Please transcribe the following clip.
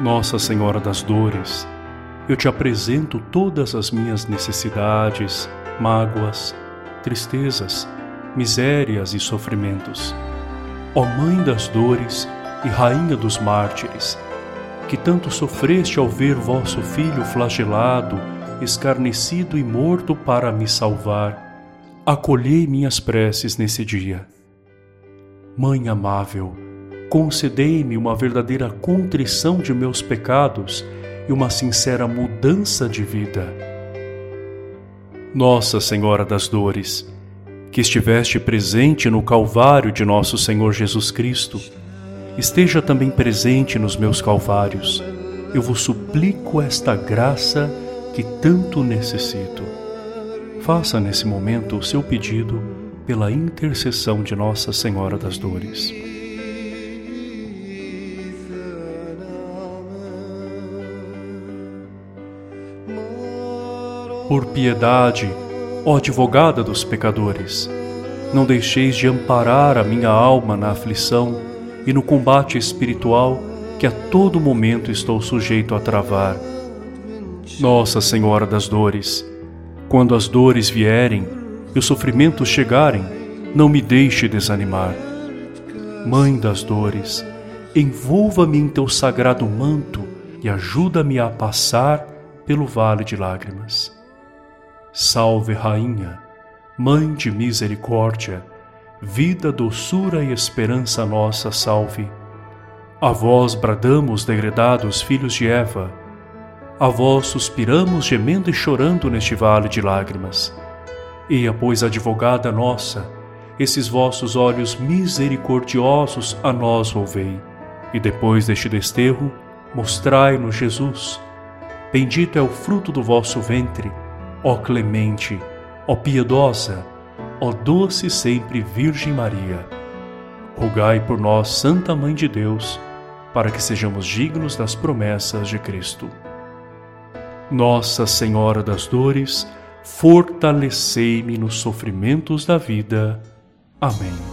Nossa Senhora das Dores, eu te apresento todas as minhas necessidades, mágoas, tristezas, misérias e sofrimentos. Ó Mãe das dores e Rainha dos mártires, que tanto sofreste ao ver vosso filho flagelado, escarnecido e morto para me salvar, acolhei minhas preces nesse dia. Mãe amável, concedei-me uma verdadeira contrição de meus pecados e uma sincera mudança de vida. Nossa Senhora das Dores, que estiveste presente no Calvário de nosso Senhor Jesus Cristo, esteja também presente nos meus calvários. Eu vos suplico esta graça que tanto necessito. Faça nesse momento o seu pedido pela intercessão de Nossa Senhora das Dores. Por piedade, ó advogada dos pecadores, não deixeis de amparar a minha alma na aflição e no combate espiritual que a todo momento estou sujeito a travar. Nossa Senhora das Dores, quando as dores vierem e os sofrimentos chegarem, não me deixe desanimar. Mãe das dores, envolva-me em teu sagrado manto e ajuda-me a passar pelo vale de lágrimas. Salve, Rainha, Mãe de misericórdia, vida, doçura e esperança nossa, salve. A vós bradamos, degredados filhos de Eva, a vós suspiramos, gemendo e chorando neste vale de lágrimas. Eia, pois, advogada nossa, esses vossos olhos misericordiosos a nós volvei, e depois deste desterro, mostrai-nos Jesus. Bendito é o fruto do vosso ventre, Ó clemente, ó piedosa, ó doce sempre Virgem Maria, rogai por nós, Santa Mãe de Deus, para que sejamos dignos das promessas de Cristo. Nossa Senhora das Dores, fortalecei-me nos sofrimentos da vida. Amém.